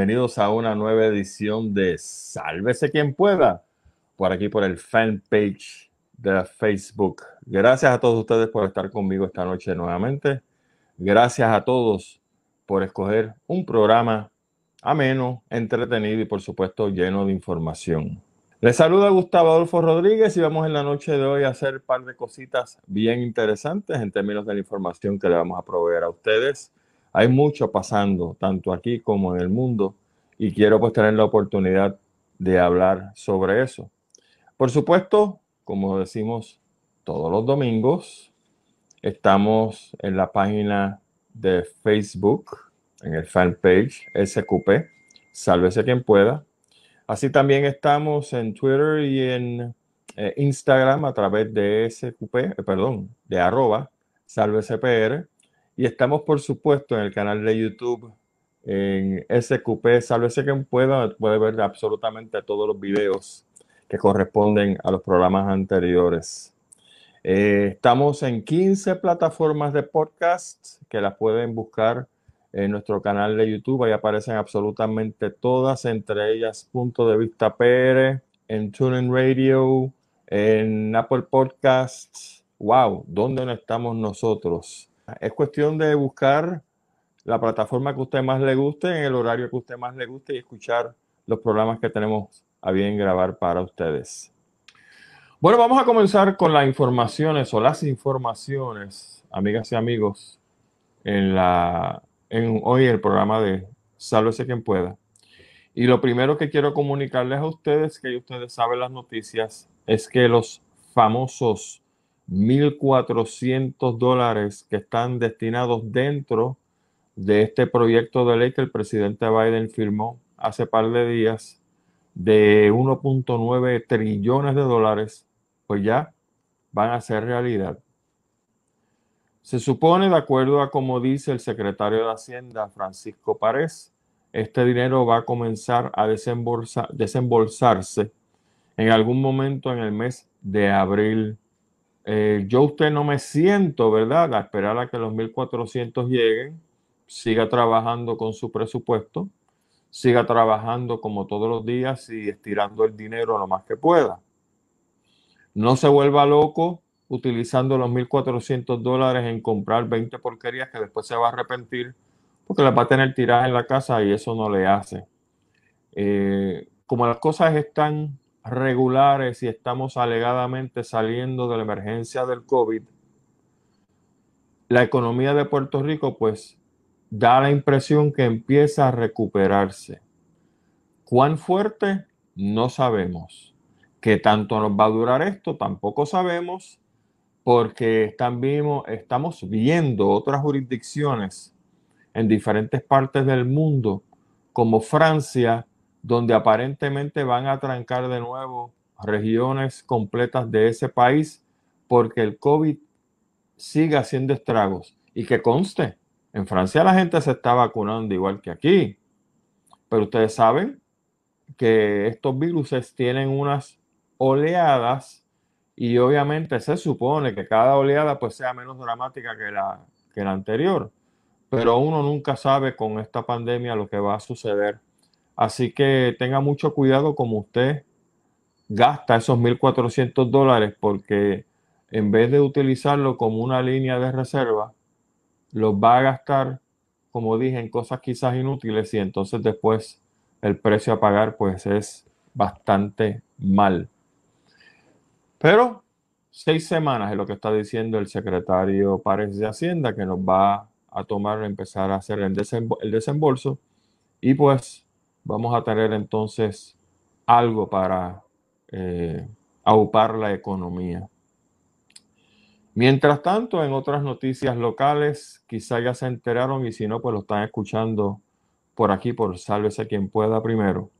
Bienvenidos a una nueva edición de Sálvese quien pueda, por aquí por el fanpage de Facebook. Gracias a todos ustedes por estar conmigo esta noche nuevamente. Gracias a todos por escoger un programa ameno, entretenido y por supuesto lleno de información. Les saluda Gustavo Adolfo Rodríguez y vamos en la noche de hoy a hacer un par de cositas bien interesantes en términos de la información que le vamos a proveer a ustedes. Hay mucho pasando, tanto aquí como en el mundo, y quiero pues tener la oportunidad de hablar sobre eso. Por supuesto, como decimos todos los domingos, estamos en la página de Facebook, en el fanpage SQP, sálvese quien pueda. Así también estamos en Twitter y en eh, Instagram a través de SQP, eh, perdón, de arroba, sálvese y estamos, por supuesto, en el canal de YouTube, en SQP, sálvese quien pueda, puede ver absolutamente todos los videos que corresponden a los programas anteriores. Eh, estamos en 15 plataformas de podcast que las pueden buscar en nuestro canal de YouTube. Ahí aparecen absolutamente todas, entre ellas Punto de Vista PR, en TuneIn Radio, en Apple Podcasts. ¡Wow! ¿Dónde no estamos nosotros? Es cuestión de buscar la plataforma que a usted más le guste, en el horario que a usted más le guste y escuchar los programas que tenemos a bien grabar para ustedes. Bueno, vamos a comenzar con las informaciones o las informaciones, amigas y amigos, en, la, en hoy el programa de Sálvese quien pueda. Y lo primero que quiero comunicarles a ustedes, que ustedes saben las noticias, es que los famosos 1.400 dólares que están destinados dentro de este proyecto de ley que el presidente Biden firmó hace par de días de 1.9 trillones de dólares, pues ya van a ser realidad. Se supone, de acuerdo a como dice el secretario de Hacienda, Francisco Párez, este dinero va a comenzar a desembolsarse en algún momento en el mes de abril eh, yo usted no me siento, ¿verdad? A esperar a que los 1.400 lleguen, siga trabajando con su presupuesto, siga trabajando como todos los días y estirando el dinero lo más que pueda. No se vuelva loco utilizando los 1.400 dólares en comprar 20 porquerías que después se va a arrepentir porque las va a tener tiradas en la casa y eso no le hace. Eh, como las cosas están regulares y estamos alegadamente saliendo de la emergencia del COVID, la economía de Puerto Rico pues da la impresión que empieza a recuperarse. ¿Cuán fuerte? No sabemos. ¿Qué tanto nos va a durar esto? Tampoco sabemos porque estamos viendo otras jurisdicciones en diferentes partes del mundo como Francia donde aparentemente van a trancar de nuevo regiones completas de ese país porque el COVID sigue haciendo estragos. Y que conste, en Francia la gente se está vacunando igual que aquí, pero ustedes saben que estos virus tienen unas oleadas y obviamente se supone que cada oleada pues sea menos dramática que la, que la anterior, pero uno nunca sabe con esta pandemia lo que va a suceder Así que tenga mucho cuidado como usted gasta esos 1.400 dólares porque en vez de utilizarlo como una línea de reserva, los va a gastar, como dije, en cosas quizás inútiles y entonces después el precio a pagar pues es bastante mal. Pero seis semanas es lo que está diciendo el secretario Párez de Hacienda que nos va a tomar, empezar a hacer el, el desembolso y pues vamos a tener entonces algo para eh, aupar la economía. Mientras tanto, en otras noticias locales, quizá ya se enteraron y si no, pues lo están escuchando por aquí, por Sálvese quien pueda primero,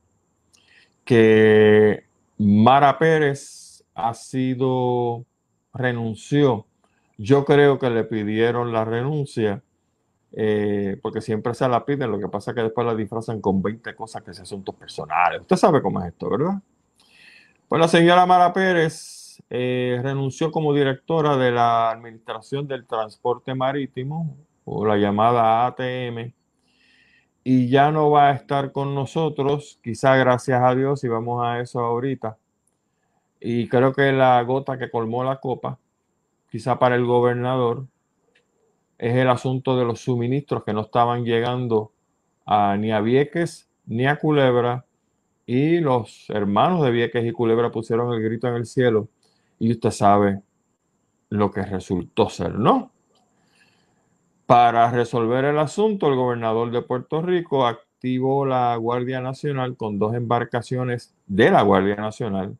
que Mara Pérez ha sido, renunció. Yo creo que le pidieron la renuncia eh, porque siempre se la piden, lo que pasa es que después la disfrazan con 20 cosas que son asuntos personales. Usted sabe cómo es esto, ¿verdad? Pues la señora Mara Pérez eh, renunció como directora de la Administración del Transporte Marítimo, o la llamada ATM, y ya no va a estar con nosotros, quizá gracias a Dios, y vamos a eso ahorita. Y creo que la gota que colmó la copa, quizá para el gobernador, es el asunto de los suministros que no estaban llegando a, ni a Vieques ni a Culebra. Y los hermanos de Vieques y Culebra pusieron el grito en el cielo. Y usted sabe lo que resultó ser, ¿no? Para resolver el asunto, el gobernador de Puerto Rico activó la Guardia Nacional con dos embarcaciones de la Guardia Nacional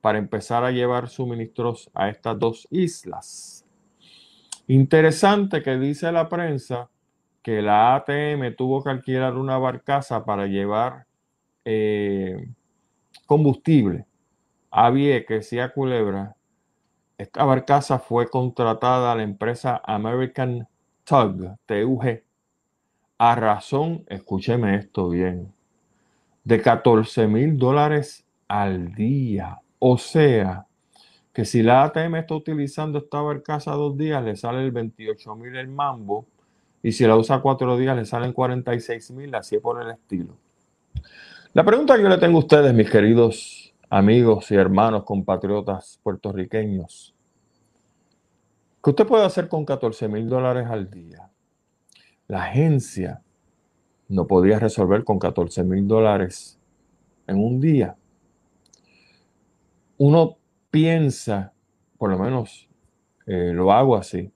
para empezar a llevar suministros a estas dos islas. Interesante que dice la prensa que la ATM tuvo que alquilar una barcaza para llevar eh, combustible a Vieques y Culebra. Esta barcaza fue contratada a la empresa American Tug, TUG, a razón, escúcheme esto bien, de 14 mil dólares al día. O sea, que si la ATM está utilizando esta barcaza dos días, le sale el 28 mil el mambo, y si la usa cuatro días, le salen 46 mil, así por el estilo. La pregunta que yo le tengo a ustedes, mis queridos amigos y hermanos compatriotas puertorriqueños, ¿qué usted puede hacer con 14 mil dólares al día? La agencia no podía resolver con 14 mil dólares en un día. Uno piensa, por lo menos eh, lo hago así,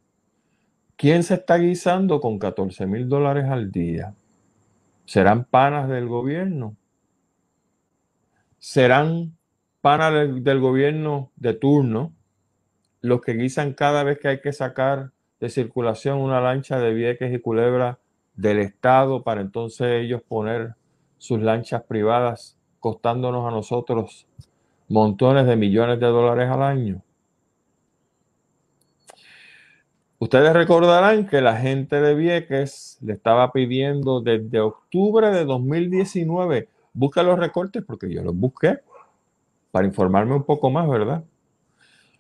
¿quién se está guisando con 14 mil dólares al día? ¿Serán panas del gobierno? ¿Serán panas del, del gobierno de turno los que guisan cada vez que hay que sacar de circulación una lancha de Vieques y Culebra del Estado para entonces ellos poner sus lanchas privadas costándonos a nosotros montones de millones de dólares al año. Ustedes recordarán que la gente de Vieques le estaba pidiendo desde octubre de 2019, busca los recortes porque yo los busqué para informarme un poco más, ¿verdad?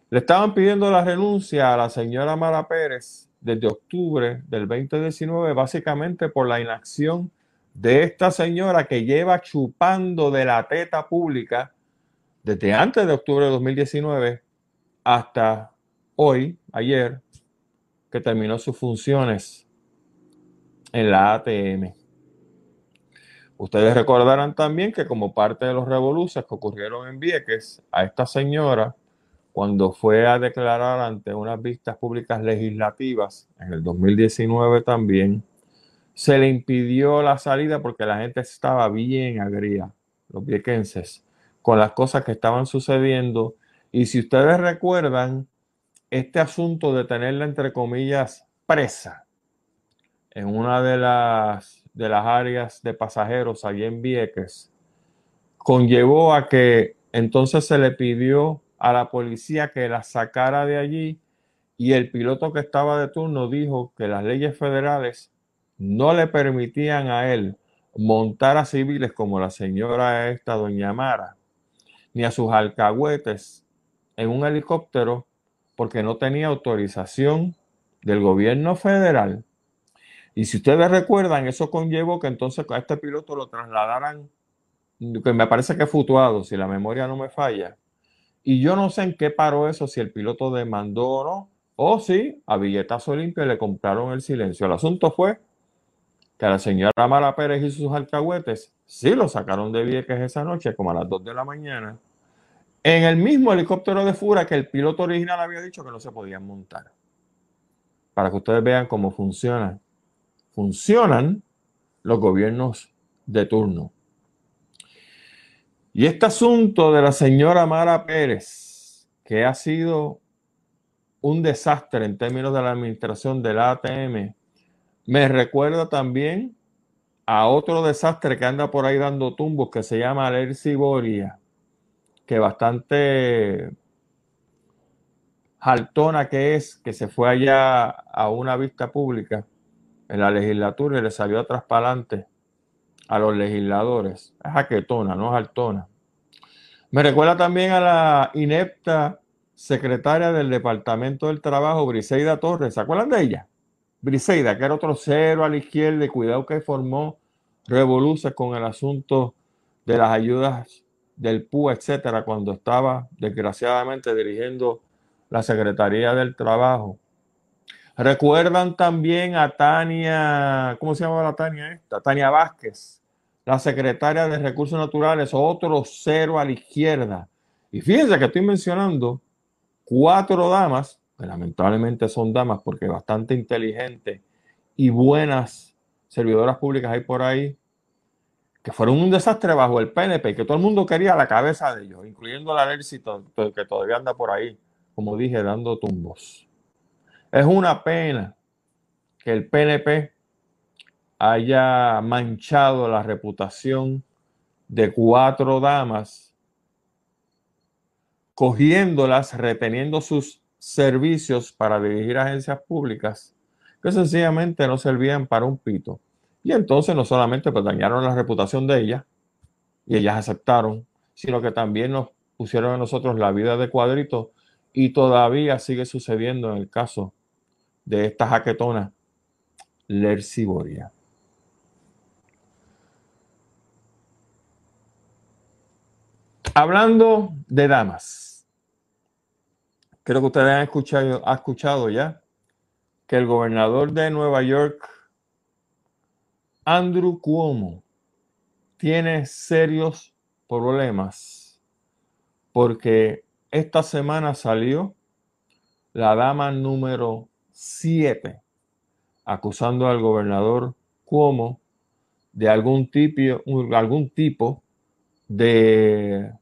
Le estaban pidiendo la renuncia a la señora Mara Pérez desde octubre del 2019, básicamente por la inacción de esta señora que lleva chupando de la teta pública desde antes de octubre de 2019 hasta hoy, ayer, que terminó sus funciones en la ATM. Ustedes recordarán también que como parte de los revoluciones que ocurrieron en Vieques, a esta señora, cuando fue a declarar ante unas vistas públicas legislativas en el 2019 también, se le impidió la salida porque la gente estaba bien agria, los viequenses, con las cosas que estaban sucediendo. Y si ustedes recuerdan, este asunto de tenerla, entre comillas, presa en una de las, de las áreas de pasajeros allí en Vieques, conllevó a que entonces se le pidió a la policía que la sacara de allí y el piloto que estaba de turno dijo que las leyes federales no le permitían a él montar a civiles como la señora esta, doña Mara, ni a sus alcahuetes en un helicóptero porque no tenía autorización del gobierno federal. Y si ustedes recuerdan, eso conllevó que entonces a este piloto lo trasladaran, que me parece que fluctuado, si la memoria no me falla. Y yo no sé en qué paró eso, si el piloto demandó o no, o si a billetazo limpio le compraron el silencio. El asunto fue que la señora Mara Pérez y sus alcahuetes sí lo sacaron de Vieques esa noche, como a las 2 de la mañana, en el mismo helicóptero de Fura que el piloto original había dicho que no se podían montar. Para que ustedes vean cómo funciona. Funcionan los gobiernos de turno. Y este asunto de la señora Mara Pérez, que ha sido un desastre en términos de la administración del ATM, me recuerda también a otro desastre que anda por ahí dando tumbos que se llama Alerci Boria, que bastante jaltona que es, que se fue allá a una vista pública en la legislatura y le salió atrás para adelante a los legisladores. Es jaquetona, no es altona. Me recuerda también a la inepta secretaria del Departamento del Trabajo, Briseida Torres. ¿Se acuerdan de ella? Briseida, que era otro cero a la izquierda, de cuidado que formó revoluce con el asunto de las ayudas del PUA, etcétera, cuando estaba desgraciadamente dirigiendo la Secretaría del Trabajo. Recuerdan también a Tania, ¿cómo se llama la Tania esta? Tania Vázquez, la secretaria de Recursos Naturales, otro cero a la izquierda. Y fíjense que estoy mencionando cuatro damas, que lamentablemente son damas porque bastante inteligentes y buenas servidoras públicas hay por ahí, que fueron un desastre bajo el PNP, que todo el mundo quería la cabeza de ellos, incluyendo la ejército que todavía anda por ahí, como dije, dando tumbos. Es una pena que el PNP haya manchado la reputación de cuatro damas, cogiéndolas, reteniendo sus servicios para dirigir agencias públicas que sencillamente no servían para un pito. Y entonces no solamente pues, dañaron la reputación de ella y ellas aceptaron, sino que también nos pusieron a nosotros la vida de cuadrito y todavía sigue sucediendo en el caso de esta jaquetona Lerciboria. Hablando de damas, creo que ustedes han escuchado, han escuchado ya que el gobernador de Nueva York Andrew Cuomo tiene serios problemas porque esta semana salió la dama número 7 acusando al gobernador Cuomo de algún tipo, algún tipo de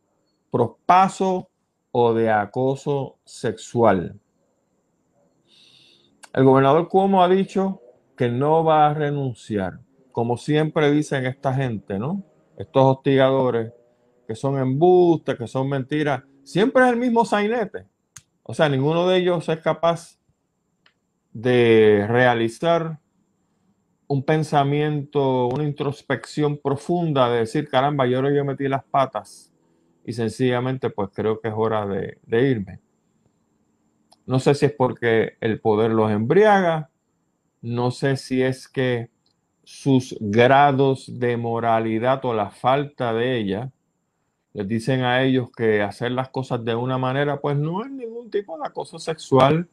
prospaso o de acoso sexual. El gobernador Cuomo ha dicho que no va a renunciar como siempre dicen esta gente, ¿no? Estos hostigadores que son embustes, que son mentiras, siempre es el mismo sainete. O sea, ninguno de ellos es capaz de realizar un pensamiento, una introspección profunda de decir, caramba, yo yo metí las patas y sencillamente pues creo que es hora de, irme. No sé si es porque el poder los embriaga, no sé si es que sus grados de moralidad o la falta de ella, les dicen a ellos que hacer las cosas de una manera, pues no es ningún tipo de acoso sexual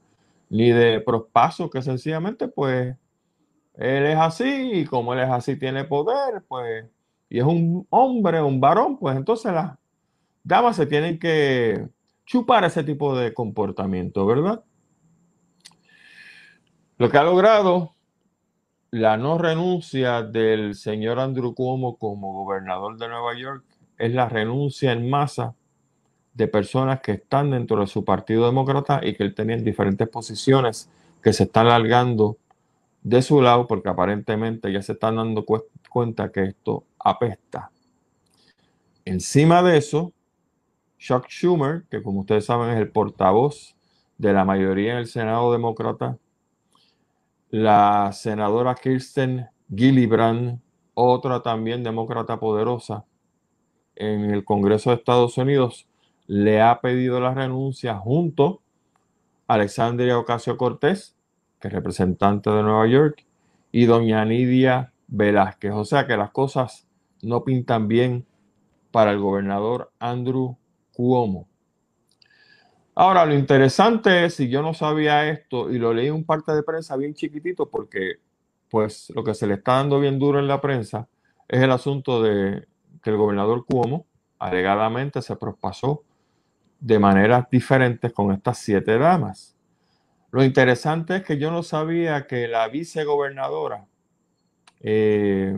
ni de prospaso, que sencillamente, pues, él es así y como él es así, tiene poder, pues, y es un hombre, un varón, pues entonces las damas se tienen que chupar ese tipo de comportamiento, ¿verdad? Lo que ha logrado la no renuncia del señor Andrew Cuomo como gobernador de Nueva York es la renuncia en masa de personas que están dentro de su partido demócrata y que él tenía en diferentes posiciones que se están largando de su lado porque aparentemente ya se están dando cuenta que esto apesta. Encima de eso, Chuck Schumer, que como ustedes saben es el portavoz de la mayoría en el Senado demócrata, la senadora Kirsten Gillibrand, otra también demócrata poderosa en el Congreso de Estados Unidos, le ha pedido la renuncia junto a Alexandria Ocasio Cortés, que es representante de Nueva York, y doña Nidia Velázquez. O sea que las cosas no pintan bien para el gobernador Andrew Cuomo. Ahora, lo interesante es, si yo no sabía esto y lo leí en un parte de prensa bien chiquitito, porque pues lo que se le está dando bien duro en la prensa es el asunto de que el gobernador Cuomo alegadamente se prospasó de maneras diferentes con estas siete damas. Lo interesante es que yo no sabía que la vicegobernadora, eh,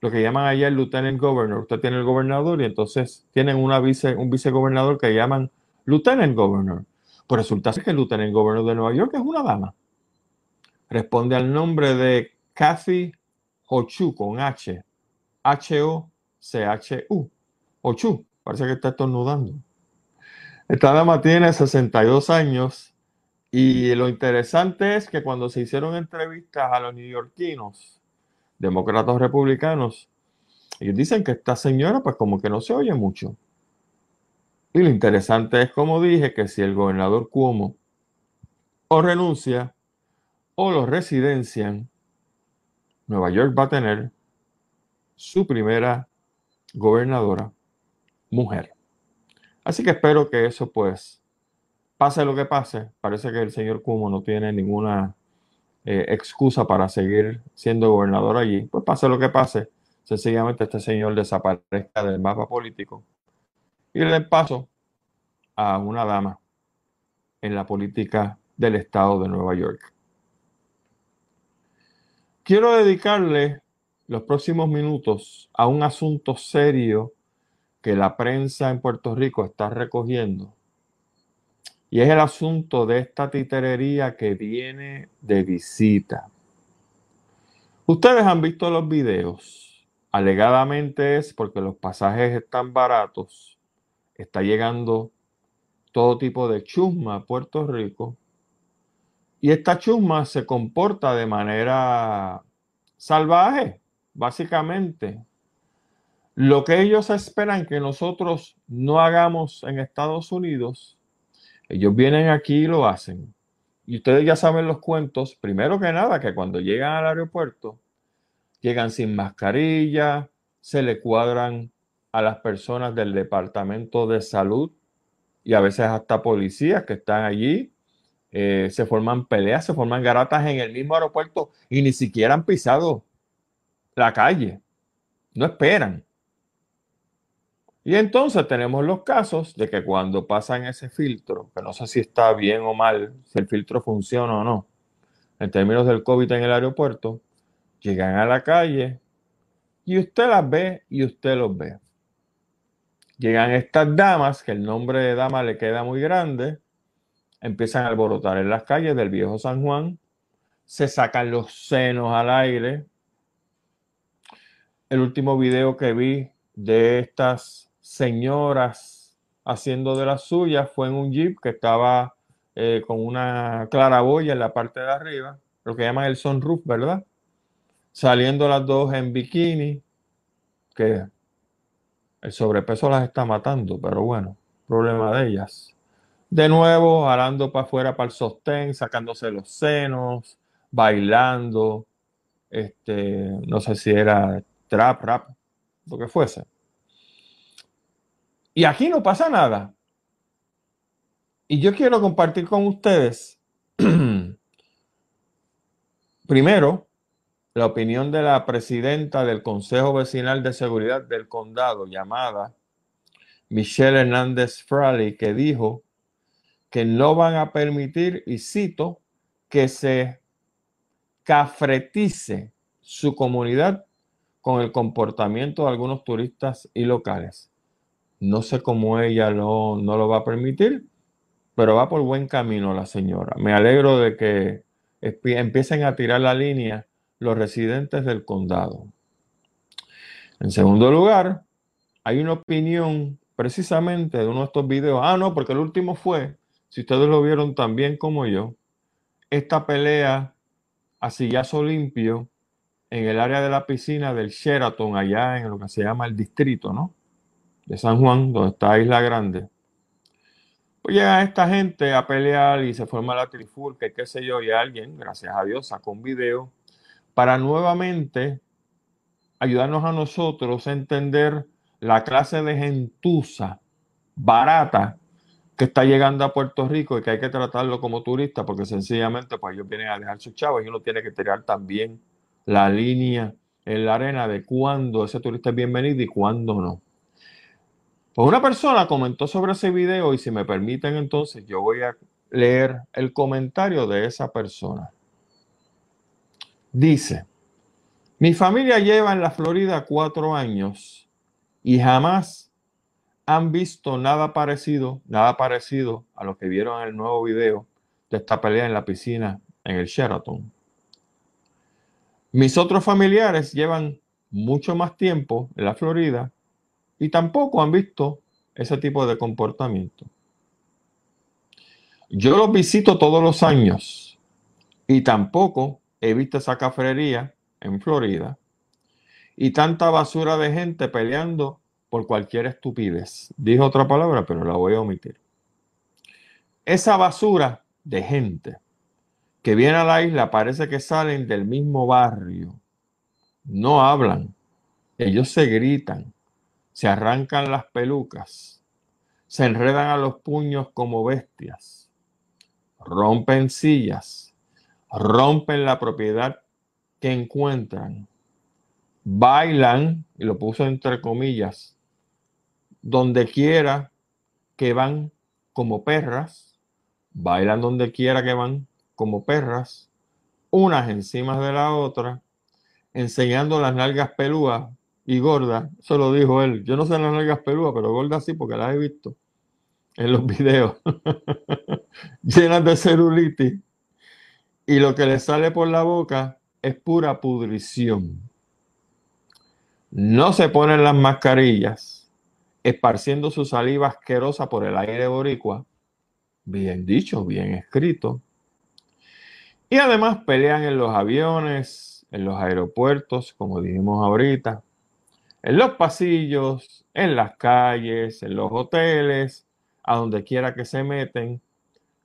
lo que llaman allá el lieutenant governor, usted tiene el gobernador y entonces tienen una vice, un vicegobernador que llaman Lieutenant Governor. Pues resulta que el Lieutenant Governor de Nueva York es una dama. Responde al nombre de Kathy Hochu con H. H-O-C-H-U. Hochu. Parece que está estornudando. Esta dama tiene 62 años y lo interesante es que cuando se hicieron entrevistas a los neoyorquinos, demócratas republicanos, ellos dicen que esta señora pues como que no se oye mucho. Y lo interesante es, como dije, que si el gobernador Cuomo o renuncia o lo residencian, Nueva York va a tener su primera gobernadora mujer. Así que espero que eso pues pase lo que pase. Parece que el señor Cuomo no tiene ninguna eh, excusa para seguir siendo gobernador allí. Pues pase lo que pase, sencillamente este señor desaparezca del mapa político y le paso a una dama en la política del estado de Nueva York. Quiero dedicarle los próximos minutos a un asunto serio que la prensa en Puerto Rico está recogiendo. Y es el asunto de esta titerería que viene de visita. Ustedes han visto los videos. Alegadamente es porque los pasajes están baratos. Está llegando todo tipo de chusma a Puerto Rico. Y esta chusma se comporta de manera salvaje, básicamente. Lo que ellos esperan que nosotros no hagamos en Estados Unidos, ellos vienen aquí y lo hacen. Y ustedes ya saben los cuentos, primero que nada, que cuando llegan al aeropuerto, llegan sin mascarilla, se le cuadran a las personas del Departamento de Salud y a veces hasta policías que están allí. Eh, se forman peleas, se forman garatas en el mismo aeropuerto y ni siquiera han pisado la calle. No esperan. Y entonces tenemos los casos de que cuando pasan ese filtro, que no sé si está bien o mal, si el filtro funciona o no, en términos del COVID en el aeropuerto, llegan a la calle y usted las ve y usted los ve. Llegan estas damas, que el nombre de dama le queda muy grande, empiezan a alborotar en las calles del viejo San Juan, se sacan los senos al aire. El último video que vi de estas señoras haciendo de las suyas fue en un jeep que estaba eh, con una claraboya en la parte de arriba, lo que llaman el sunroof, ¿verdad? Saliendo las dos en bikini, que el sobrepeso las está matando, pero bueno, problema de ellas. De nuevo, jalando para afuera para el sostén, sacándose los senos, bailando, este, no sé si era trap, rap, lo que fuese. Y aquí no pasa nada. Y yo quiero compartir con ustedes, primero, la opinión de la presidenta del Consejo Vecinal de Seguridad del Condado, llamada Michelle Hernández Fraley, que dijo que no van a permitir, y cito, que se cafretice su comunidad con el comportamiento de algunos turistas y locales. No sé cómo ella no, no lo va a permitir, pero va por buen camino la señora. Me alegro de que empiecen a tirar la línea los residentes del condado. En segundo lugar, hay una opinión precisamente de uno de estos videos. Ah, no, porque el último fue, si ustedes lo vieron tan bien como yo, esta pelea a sillazo limpio en el área de la piscina del Sheraton, allá en lo que se llama el distrito, ¿no? De San Juan, donde está Isla Grande, pues llega esta gente a pelear y se forma la trifulca, qué sé yo, y alguien, gracias a Dios, sacó un video para nuevamente ayudarnos a nosotros a entender la clase de gentuza barata que está llegando a Puerto Rico y que hay que tratarlo como turista porque sencillamente pues ellos vienen a dejar sus chavos y uno tiene que tirar también la línea en la arena de cuándo ese turista es bienvenido y cuándo no. Pues una persona comentó sobre ese video y si me permiten entonces yo voy a leer el comentario de esa persona. Dice, mi familia lleva en la Florida cuatro años y jamás han visto nada parecido, nada parecido a lo que vieron en el nuevo video de esta pelea en la piscina en el Sheraton. Mis otros familiares llevan mucho más tiempo en la Florida y tampoco han visto ese tipo de comportamiento. Yo los visito todos los años y tampoco he visto esa cafrería en Florida y tanta basura de gente peleando por cualquier estupidez. Dijo otra palabra, pero la voy a omitir. Esa basura de gente que viene a la isla parece que salen del mismo barrio. No hablan, Ellos se gritan, se arrancan las pelucas, se enredan a los puños como bestias, rompen sillas, rompen la propiedad que encuentran, bailan, y lo puso entre comillas, donde quiera que van como perras, bailan donde quiera que van como perras, unas encima de la otra, enseñando las nalgas pelúas y gordas. Eso lo dijo él. Yo no sé las nalgas pelúas, pero gordas sí, porque las he visto en los videos. Llenas de celulitis. Y lo que le sale por la boca es pura pudrición. No se ponen las mascarillas, esparciendo su saliva asquerosa por el aire boricua. Bien dicho, bien escrito. Y además pelean en los aviones, en los aeropuertos, como dijimos ahorita, en los pasillos, en las calles, en los hoteles, a donde quiera que se meten.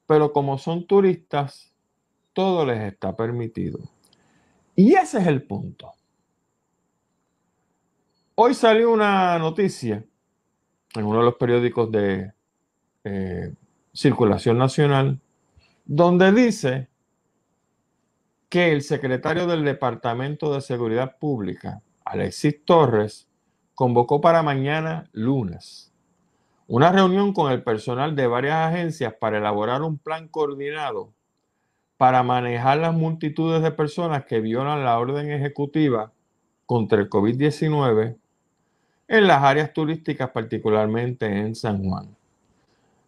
Pero como son turistas, todo les está permitido. Y ese es el punto. Hoy salió una noticia en uno de los periódicos de eh, circulación nacional donde dice que el secretario del Departamento de Seguridad Pública, Alexis Torres, convocó para mañana lunes una reunión con el personal de varias agencias para elaborar un plan coordinado para manejar las multitudes de personas que violan la orden ejecutiva contra el COVID-19 en las áreas turísticas, particularmente en San Juan.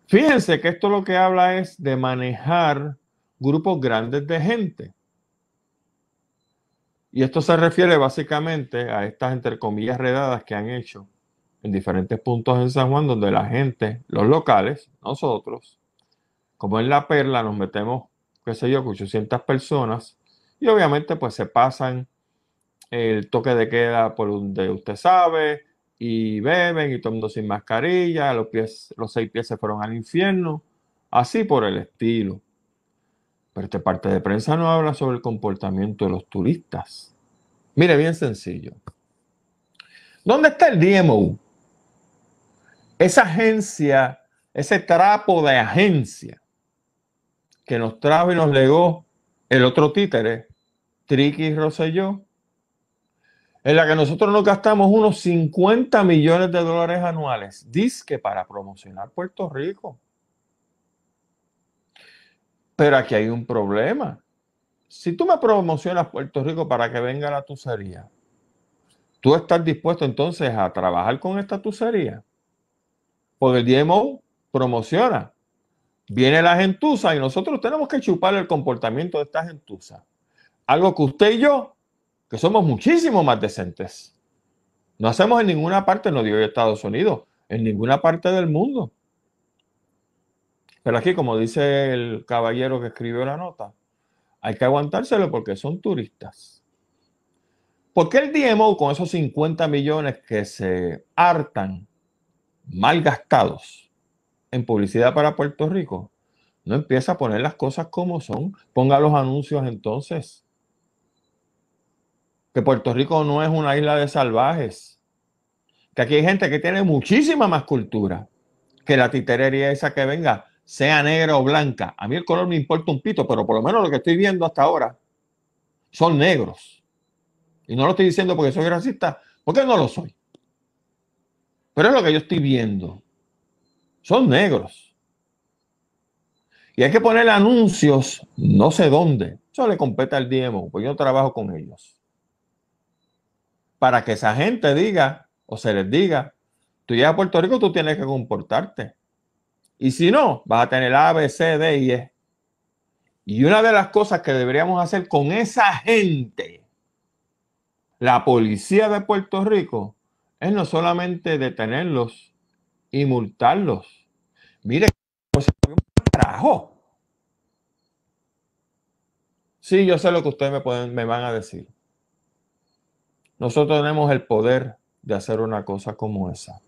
Fíjense que esto lo que habla es de manejar grupos grandes de gente. Y esto se refiere básicamente a estas, entre comillas, redadas que han hecho en diferentes puntos en San Juan, donde la gente, los locales, nosotros, como en La Perla, nos metemos, qué sé yo, 800 personas, y obviamente pues se pasan el toque de queda por donde usted sabe, y beben y todo sin mascarilla, los, pies, los seis pies se fueron al infierno, así por el estilo. Pero esta parte de prensa no habla sobre el comportamiento de los turistas. Mire, bien sencillo. ¿Dónde está el DMO? Esa agencia, ese trapo de agencia que nos trajo y nos legó el otro títere, Tricky Rosselló, en la que nosotros nos gastamos unos 50 millones de dólares anuales, disque para promocionar Puerto Rico. Pero aquí hay un problema. Si tú me promocionas Puerto Rico para que venga la tucería, ¿tú estás dispuesto entonces a trabajar con esta tucería? Porque el DMO promociona. Viene la gentuza y nosotros tenemos que chupar el comportamiento de esta gentuza. Algo que usted y yo, que somos muchísimo más decentes, no hacemos en ninguna parte, no digo Estados Unidos, en ninguna parte del mundo. Pero aquí, como dice el caballero que escribió la nota, hay que aguantárselo porque son turistas. ¿Por qué el DMO con esos 50 millones que se hartan mal gastados en publicidad para Puerto Rico no empieza a poner las cosas como son? Ponga los anuncios entonces. Que Puerto Rico no es una isla de salvajes. Que aquí hay gente que tiene muchísima más cultura que la titerería esa que venga sea negra o blanca. A mí el color me importa un pito, pero por lo menos lo que estoy viendo hasta ahora son negros. Y no lo estoy diciendo porque soy racista, porque no lo soy. Pero es lo que yo estoy viendo. Son negros. Y hay que poner anuncios no sé dónde. Eso le compete al DMO, porque yo trabajo con ellos. Para que esa gente diga o se les diga, tú llegas a Puerto Rico, tú tienes que comportarte. Y si no, vas a tener A, B, C, D y E. Y una de las cosas que deberíamos hacer con esa gente, la policía de Puerto Rico, es no solamente detenerlos y multarlos. Mire, pues carajo. Sí, yo sé lo que ustedes me, pueden, me van a decir. Nosotros tenemos el poder de hacer una cosa como esa.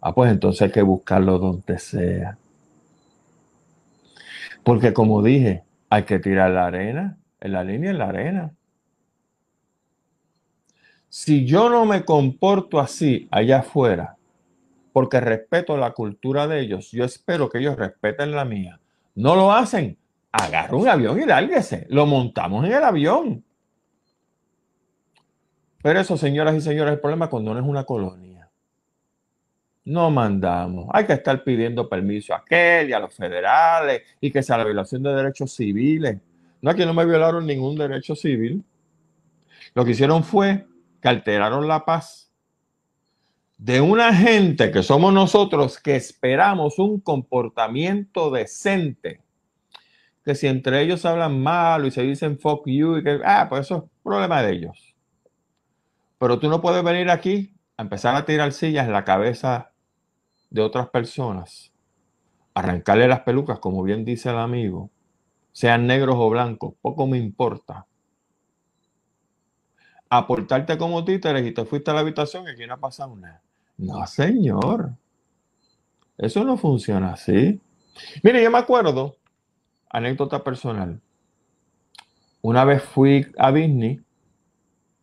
Ah, pues entonces hay que buscarlo donde sea. Porque como dije, hay que tirar la arena, en la línea en la arena. Si yo no me comporto así allá afuera, porque respeto la cultura de ellos, yo espero que ellos respeten la mía. No lo hacen. Agarra un avión y lárguese. Lo montamos en el avión. Pero eso, señoras y señores, el problema cuando no es una colonia. No mandamos. Hay que estar pidiendo permiso a aquel y a los federales y que sea la violación de derechos civiles. No, aquí no me violaron ningún derecho civil. Lo que hicieron fue que alteraron la paz de una gente que somos nosotros que esperamos un comportamiento decente. Que si entre ellos hablan mal y se dicen fuck you y que, ah, pues eso es problema de ellos. Pero tú no puedes venir aquí a empezar a tirar sillas en la cabeza de otras personas, arrancarle las pelucas, como bien dice el amigo, sean negros o blancos, poco me importa aportarte como títeres y te fuiste a la habitación y aquí no ha pasado nada. No, señor. Eso no funciona así. Mire, yo me acuerdo, anécdota personal. Una vez fui a Disney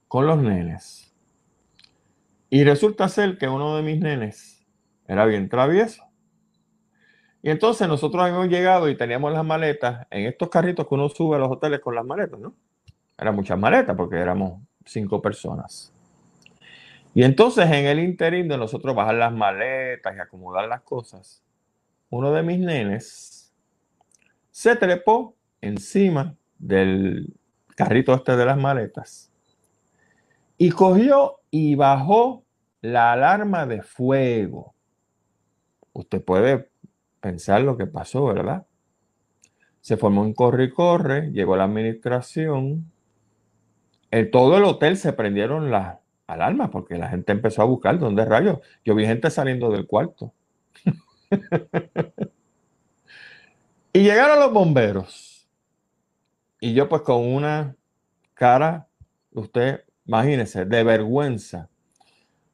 con los nenes. Y resulta ser que uno de mis nenes era bien travieso. Y entonces nosotros habíamos llegado y teníamos las maletas en estos carritos que uno sube a los hoteles con las maletas, ¿no? Eran muchas maletas porque éramos cinco personas. Y entonces en el interín de nosotros bajar las maletas y acomodar las cosas, uno de mis nenes se trepó encima del carrito este de las maletas y cogió y bajó la alarma de fuego. Usted puede pensar lo que pasó, ¿verdad? Se formó un corre y corre, llegó la administración, en todo el hotel se prendieron las alarmas porque la gente empezó a buscar dónde rayos. Yo vi gente saliendo del cuarto. y llegaron los bomberos. Y yo pues con una cara, usted imagínese, de vergüenza,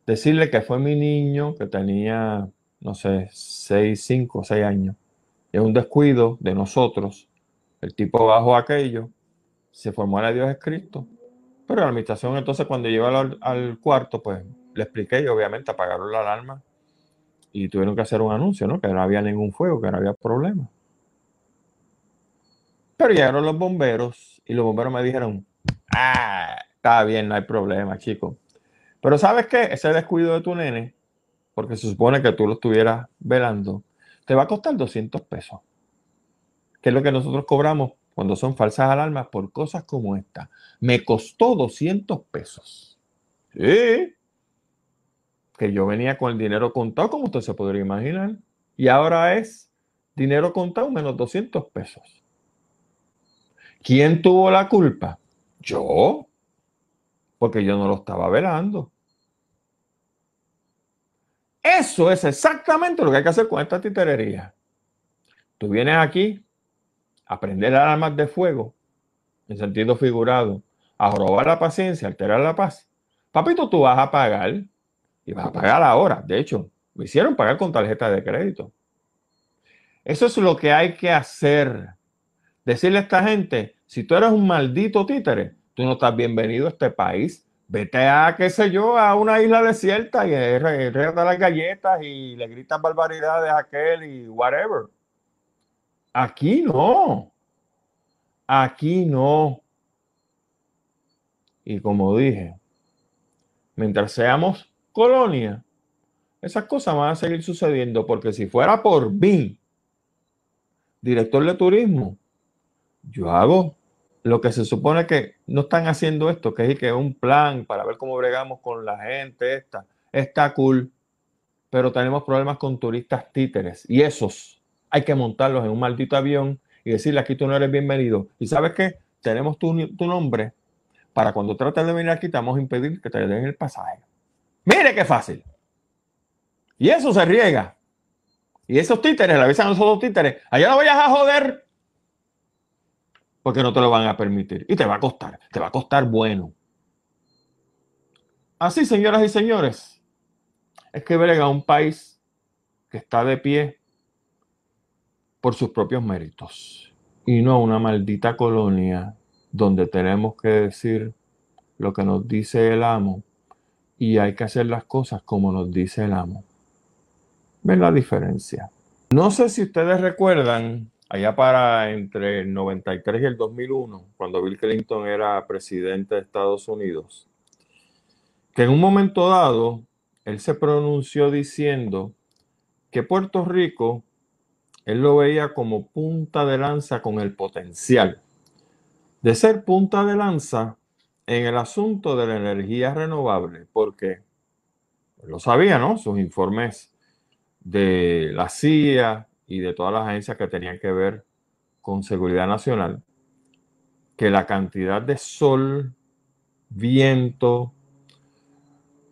decirle que fue mi niño que tenía, no sé, 6, 5, 6 años. Es un descuido de nosotros. El tipo bajo aquello, se formó a Dios es Cristo pero la administración entonces cuando llegó al, cuarto, pues le expliqué y obviamente apagaron la alarma y tuvieron que hacer un anuncio, ¿no? Que no había ningún fuego, que no había problema. Pero llegaron los bomberos y los bomberos me dijeron, ah, está bien, no hay problema, chico. Pero ¿sabes qué? Ese descuido de tu nene, porque se supone que tú lo estuvieras velando, te va a costar 200 pesos. Que es lo que nosotros cobramos cuando son falsas alarmas por cosas como esta. Me costó 200 pesos. Sí. Que yo venía con el dinero contado, como usted se podría imaginar. Y ahora es dinero contado menos 200 pesos. ¿Quién tuvo la culpa? Yo. Porque yo no lo estaba velando. Eso es exactamente lo que hay que hacer con esta titerería. Tú vienes aquí, aprender armas de fuego, en sentido figurado, a robar la paciencia, alterar la paz, papito, tú vas a pagar y vas a pagar ahora. De hecho, me hicieron pagar con tarjeta de crédito. Eso es lo que hay que hacer. Decirle a esta gente, si tú eres un maldito títere, tú no estás bienvenido a este país. Vete a, qué sé yo, a una isla desierta y reta las galletas y le gritas barbaridades a aquel y whatever. Aquí no. Aquí no. Y como dije, mientras seamos colonia, esas cosas van a seguir sucediendo porque si fuera por mí, director de turismo, yo hago lo que se supone que no están haciendo esto, que es que un plan para ver cómo bregamos con la gente esta. Está cool, pero tenemos problemas con turistas títeres y esos hay que montarlos en un maldito avión y decirle aquí tú no eres bienvenido. Y sabes qué? Tenemos tu, nombre para cuando trates de venir aquí te vamos a impedir que te den el pasaje. Mire qué fácil. Y eso se riega. Y esos títeres, le avisan a los títeres, allá no vayas a joder. Porque no te lo van a permitir. Y te va a costar, te va a costar bueno. Así, señoras y señores, es que a un país que está de pie por sus propios méritos y no una maldita colonia donde tenemos que decir lo que nos dice el amo y hay que hacer las cosas como nos dice el amo. ¿Ven la diferencia? No sé si ustedes recuerdan, allá para entre el 93 y el 2001, cuando Bill Clinton era presidente de Estados Unidos, que en un momento dado él se pronunció diciendo que Puerto Rico, él lo veía como punta de lanza con el potencial de ser punta de lanza en el asunto de la energía renovable, porque lo sabía, ¿no? Sus informes de la CIA y de todas las agencias que tenían que ver con seguridad nacional, que la cantidad de sol, viento,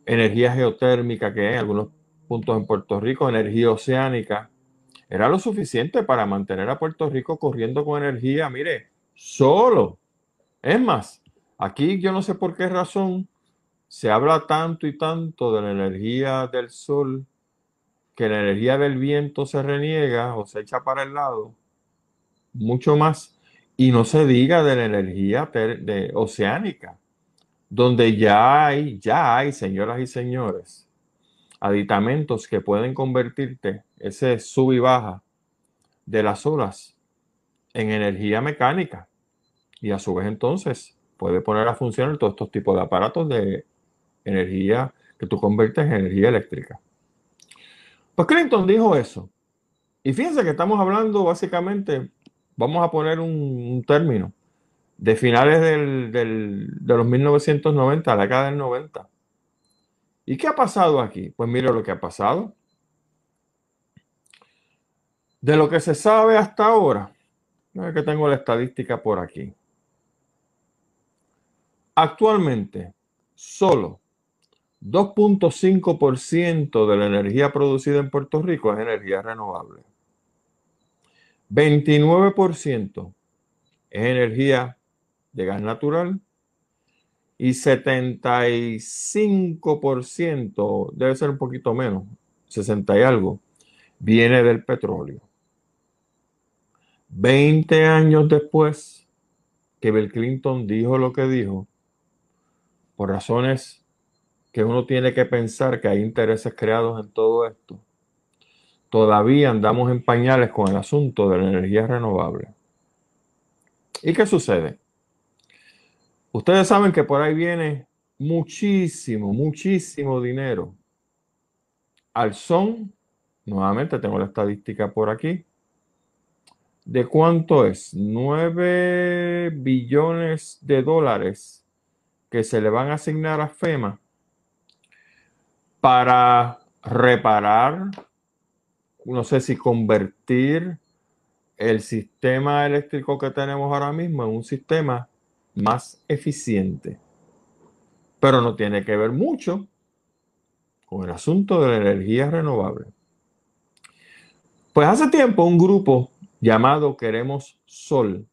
energía geotérmica que hay en algunos puntos en Puerto Rico, energía oceánica, era lo suficiente para mantener a Puerto Rico corriendo con energía, mire, solo. Es más, aquí yo no sé por qué razón se habla tanto y tanto de la energía del sol, que la energía del viento se reniega o se echa para el lado, mucho más, y no se diga de la energía de, oceánica donde ya hay, ya hay, señoras y señores, aditamentos que pueden convertirte ese sub y baja de las olas en energía mecánica. Y a su vez entonces puede poner a funcionar todos estos tipos de aparatos de energía que tú conviertes en energía eléctrica. Pues Clinton dijo eso. Y fíjense que estamos hablando básicamente, vamos a poner un término, de finales de los 1990, la década del 90. ¿Y qué ha pasado aquí? Pues mire lo que ha pasado. De lo que se sabe hasta ahora, que tengo la estadística por aquí. Actualmente, solo 2.5% de la energía producida en Puerto Rico es energía renovable. 29% es energía de gas natural y 75%, debe ser un poquito menos, 60 y algo, viene del petróleo. 20 años después que Bill Clinton dijo lo que dijo, por razones que uno tiene que pensar que hay intereses creados en todo esto, todavía andamos en pañales con el asunto de la energía renovable. ¿Y qué sucede? Ustedes saben que por ahí viene muchísimo, muchísimo dinero. Al son, nuevamente tengo la estadística por aquí, de cuánto es, 9 billones de dólares que se le van a asignar a FEMA para reparar, no sé si convertir el sistema eléctrico que tenemos ahora mismo en un sistema más eficiente. Pero no tiene que ver mucho con el asunto de la energía renovable. Pues hace tiempo un grupo llamado Queremos Sol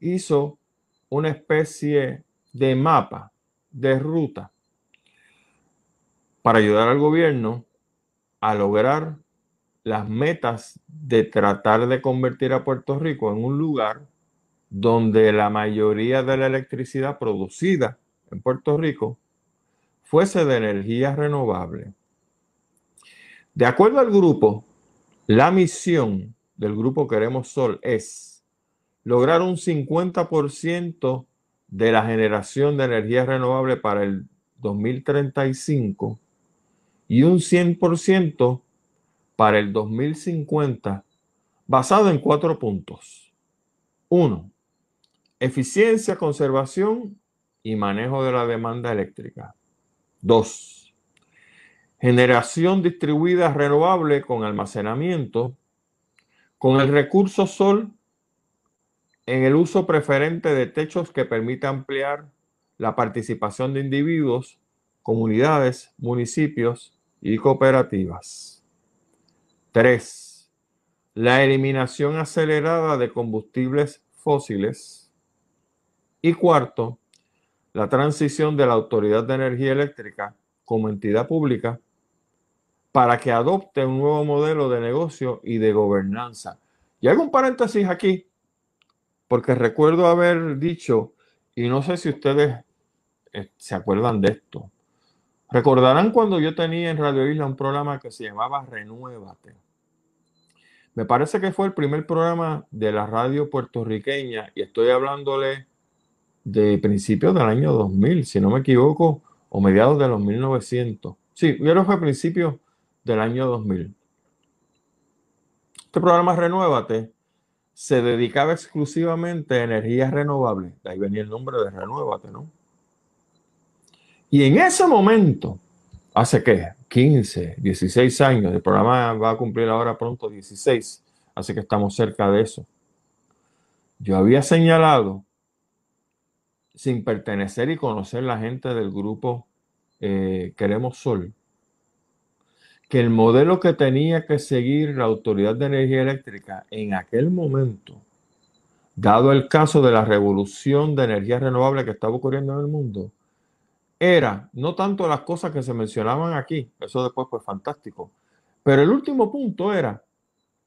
hizo una especie de mapa, de ruta, para ayudar al gobierno a lograr las metas de tratar de convertir a Puerto Rico en un lugar donde la mayoría de la electricidad producida en Puerto Rico fuese de energía renovable. De acuerdo al grupo, la misión del grupo Queremos Sol es lograr un 50% de la generación de energía renovable para el 2035 y un 100% para el 2050 basado en cuatro puntos. Uno, Eficiencia, conservación y manejo de la demanda eléctrica. Dos, generación distribuida renovable con almacenamiento con el recurso sol en el uso preferente de techos que permita ampliar la participación de individuos, comunidades, municipios y cooperativas. Tres, la eliminación acelerada de combustibles fósiles y cuarto, la transición de la Autoridad de Energía Eléctrica como entidad pública para que adopte un nuevo modelo de negocio y de gobernanza. Y hago un paréntesis aquí, porque recuerdo haber dicho, y no sé si ustedes eh, se acuerdan de esto, Recordarán cuando yo tenía en Radio Isla un programa que se llamaba Renuévate. Me parece que fue el primer programa de la radio puertorriqueña y estoy hablándole de principios del año 2000, si no me equivoco, o mediados de los 1900. Sí, yo creo que fue principios del año 2000. Este programa Renuévate se dedicaba exclusivamente a energías renovables. De ahí venía el nombre de Renuévate, ¿no? Y en ese momento, hace qué, 15, 16 años, el programa va a cumplir ahora pronto 16, así que estamos cerca de eso. Yo había señalado, sin pertenecer y conocer la gente del grupo eh, Queremos Sol, que el modelo que tenía que seguir la Autoridad de Energía Eléctrica en aquel momento, dado el caso de la revolución de energía renovable que estaba ocurriendo en el mundo, era no tanto las cosas que se mencionaban aquí, eso después fue fantástico, pero el último punto era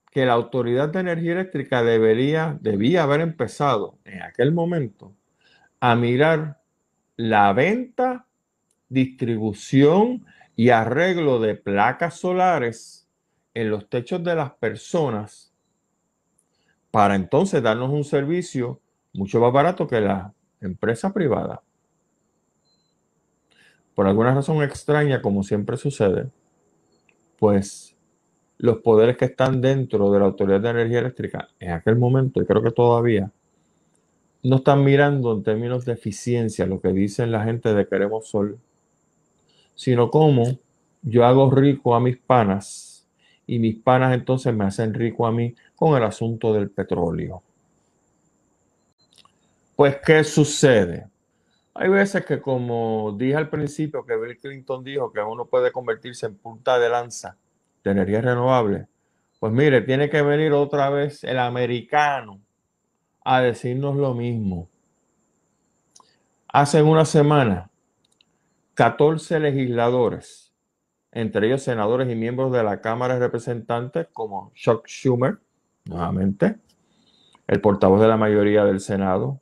que la Autoridad de Energía Eléctrica debería, debía haber empezado en aquel momento a mirar la venta, distribución y arreglo de placas solares en los techos de las personas para entonces darnos un servicio mucho más barato que la empresa privada. Por alguna razón extraña, como siempre sucede, pues los poderes que están dentro de la Autoridad de Energía Eléctrica en aquel momento, y creo que todavía, no están mirando en términos de eficiencia lo que dicen la gente de Queremos Sol sino como yo hago rico a mis panas y mis panas entonces me hacen rico a mí con el asunto del petróleo. Pues, ¿qué sucede? Hay veces que, como dije al principio, que Bill Clinton dijo que uno puede convertirse en punta de lanza de energía renovable. Pues mire, tiene que venir otra vez el americano a decirnos lo mismo. Hace una semana 14 legisladores, entre ellos senadores y miembros de la Cámara de Representantes como Chuck Schumer, nuevamente, el portavoz de la mayoría del Senado,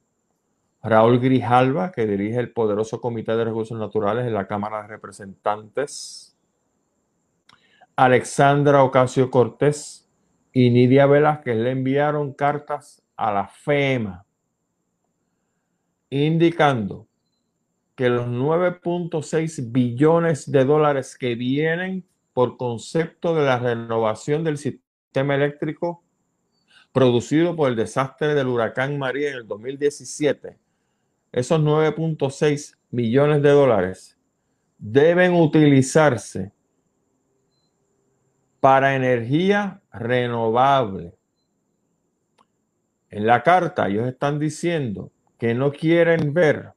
Raúl Grijalva, que dirige el poderoso Comité de Recursos Naturales en la Cámara de Representantes, Alexandra Ocasio Cortés y Nidia Velázquez le enviaron cartas a la FEMA indicando que los 9.6 billones de dólares que vienen por concepto de la renovación del sistema eléctrico producido por el desastre del huracán María en el 2017, esos 9.6 millones de dólares deben utilizarse para energía renovable. En la carta ellos están diciendo que no quieren ver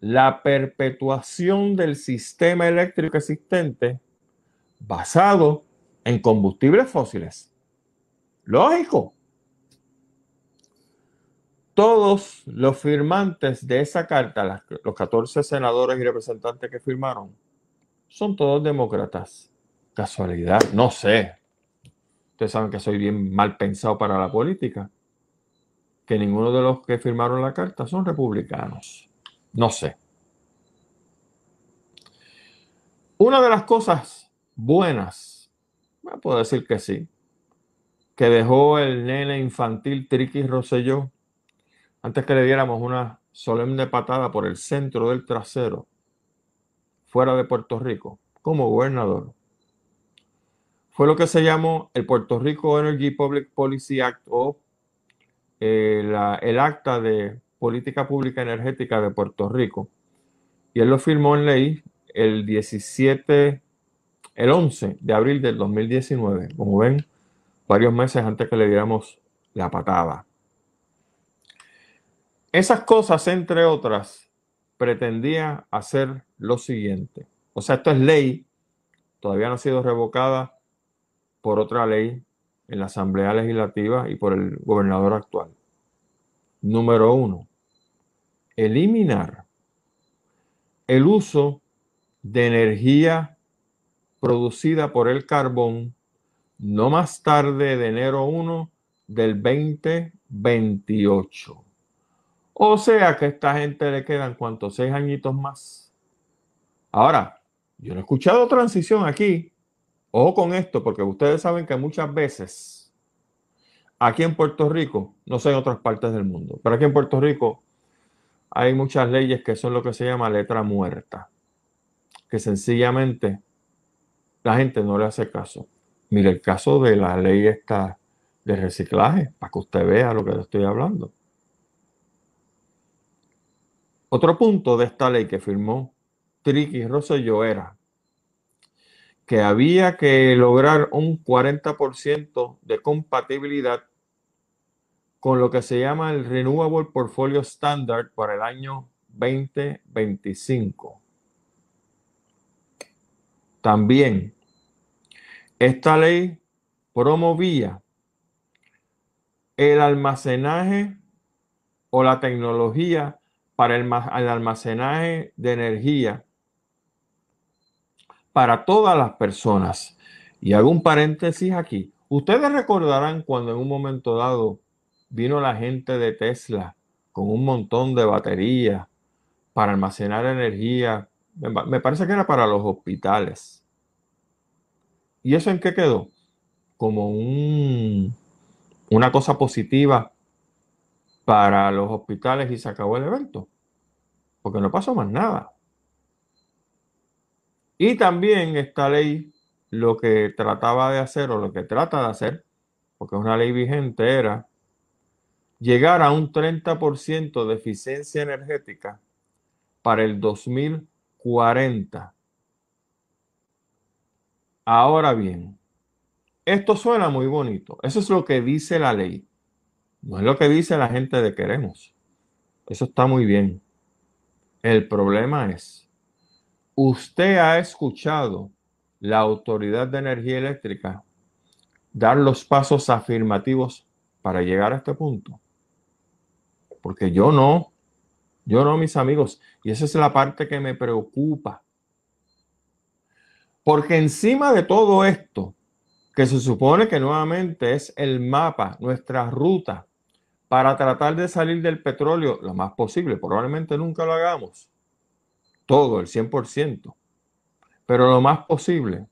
la perpetuación del sistema eléctrico existente basado en combustibles fósiles. Lógico. Todos los firmantes de esa carta, los 14 senadores y representantes que firmaron, son todos demócratas. Casualidad, no sé. Ustedes saben que soy bien mal pensado para la política. Que ninguno de los que firmaron la carta son republicanos. No sé. Una de las cosas buenas, puedo decir que sí, que dejó el nene infantil Triqui Rosselló, antes que le diéramos una solemne patada por el centro del trasero, fuera de Puerto Rico, como gobernador, fue lo que se llamó el Puerto Rico Energy Public Policy Act o eh, el acta de Política Pública Energética de Puerto Rico. Y él lo firmó en ley el 17, el 11 de abril del 2019. Como ven, varios meses antes que le diéramos la patada. Esas cosas, entre otras, pretendía hacer lo siguiente. O sea, esto es ley, todavía no ha sido revocada por otra ley en la Asamblea Legislativa y por el gobernador actual. Número uno, eliminar el uso de energía producida por el carbón no más tarde de enero 1 del 2028. O sea que a esta gente le quedan cuantos seis añitos más. Ahora, Yo no he escuchado transición aquí. Ojo con esto, porque ustedes saben que muchas veces aquí en Puerto Rico, no sé en otras partes del mundo, pero aquí en Puerto Rico hay muchas leyes que son lo que se llama letra muerta, que sencillamente la gente no le hace caso. Mire el caso de la ley esta de reciclaje, para que usted vea lo que le estoy hablando. Otro punto de esta ley que firmó Triqui Rosselló era que había que lograr un 40% de compatibilidad con lo que se llama el Renewable Portfolio Standard para el año 2025. También, esta ley promovía el almacenaje o la tecnología para el, almacenaje de energía para todas las personas. Y hago un paréntesis aquí. Ustedes recordarán cuando en un momento dado vino la gente de Tesla con un montón de baterías para almacenar energía. Me parece que era para los hospitales. ¿Y eso en qué quedó? Como un, una cosa positiva para los hospitales y se acabó el evento. Porque no pasó más nada. Y también esta ley lo que trataba de hacer o lo que trata de hacer, porque es una ley vigente, era llegar a un 30% de eficiencia energética para el 2040. Ahora bien, esto suena muy bonito. Eso es lo que dice la ley. No es lo que dice la gente de queremos. Eso está muy bien. El problema es, usted ha escuchado la Autoridad de Energía Eléctrica dar los pasos afirmativos para llegar a este punto. Porque yo no, yo no, mis amigos. Y esa es la parte que me preocupa. Porque encima de todo esto, que se supone que nuevamente es el mapa, nuestra ruta para tratar de salir del petróleo lo más posible. Probablemente nunca lo hagamos. Todo, el 100%. Pero lo más posible.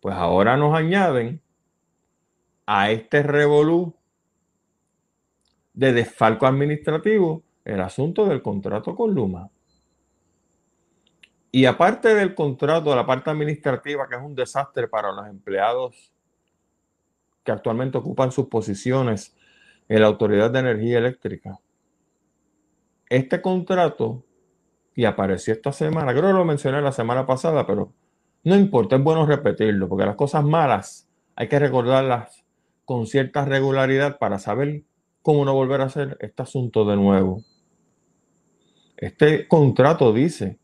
Pues ahora nos añaden a este revolú de desfalco administrativo el asunto del contrato con Luma. Y aparte del contrato, la parte administrativa, que es un desastre para los empleados que actualmente ocupan sus posiciones en la Autoridad de Energía Eléctrica, este contrato, y apareció esta semana, creo que lo mencioné la semana pasada, pero no importa, es bueno repetirlo, porque las cosas malas hay que recordarlas con cierta regularidad para saber cómo no volver a hacer este asunto de nuevo. Este contrato dice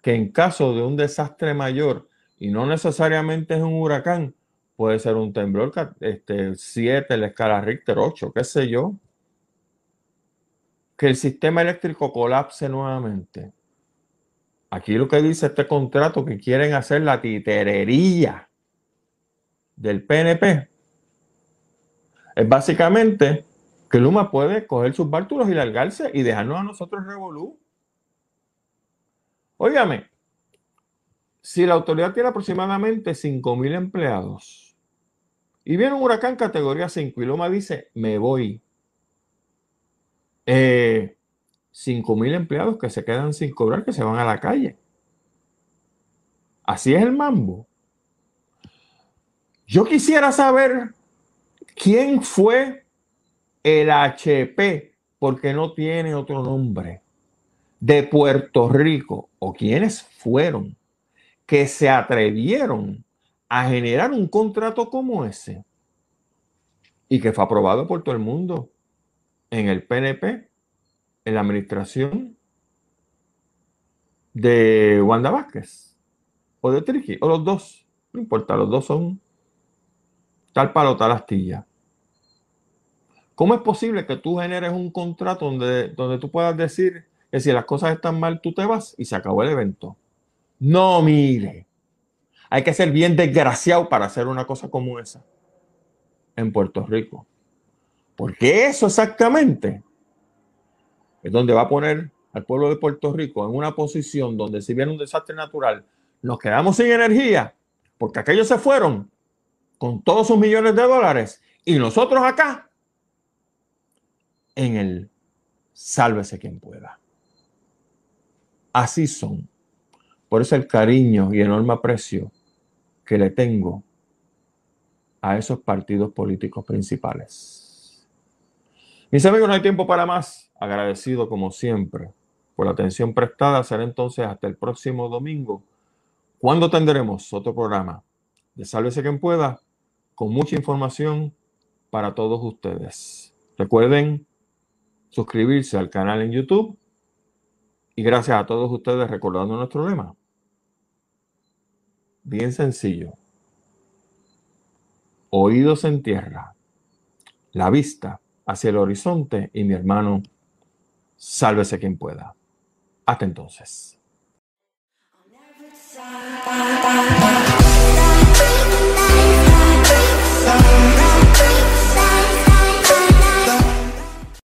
que en caso de un desastre mayor, y no necesariamente es un huracán, puede ser un temblor este, 7, la escala Richter 8, qué sé yo, que el sistema eléctrico colapse nuevamente. Aquí lo que dice este contrato que quieren hacer la titerería del PNP es básicamente que Luma puede coger sus bártulos y largarse y dejarnos a nosotros revolú. Óigame, si la autoridad tiene aproximadamente 5.000 empleados y viene un huracán categoría 5 y Luma dice, me voy. Eh, 5.000 empleados que se quedan sin cobrar, que se van a la calle. Así es el mambo. Yo quisiera saber quién fue el HP, porque no tiene otro nombre de Puerto Rico o quienes fueron que se atrevieron a generar un contrato como ese y que fue aprobado por todo el mundo en el PNP, en la administración de Wanda Vázquez o de Triqui, o los dos, no importa, los dos son tal palo, tal astilla. ¿Cómo es posible que tú generes un contrato donde, donde tú puedas decir que si las cosas están mal, tú te vas y se acabó el evento. No, mire. Hay que ser bien desgraciado para hacer una cosa como esa en Puerto Rico. Porque eso exactamente es donde va a poner al pueblo de Puerto Rico en una posición donde si viene un desastre natural, nos quedamos sin energía, porque aquellos se fueron con todos sus millones de dólares y nosotros acá en el sálvese quien pueda. Así son. Por eso el cariño y enorme aprecio que le tengo a esos partidos políticos principales. Mis amigos, no hay tiempo para más. Agradecido como siempre por la atención prestada. Será entonces hasta el próximo domingo, cuando tendremos otro programa de Sálvese quien pueda, con mucha información para todos ustedes. Recuerden suscribirse al canal en YouTube y gracias a todos ustedes recordando nuestro lema. Bien sencillo. Oídos en tierra, la vista hacia el horizonte y mi hermano, sálvese quien pueda. Hasta entonces.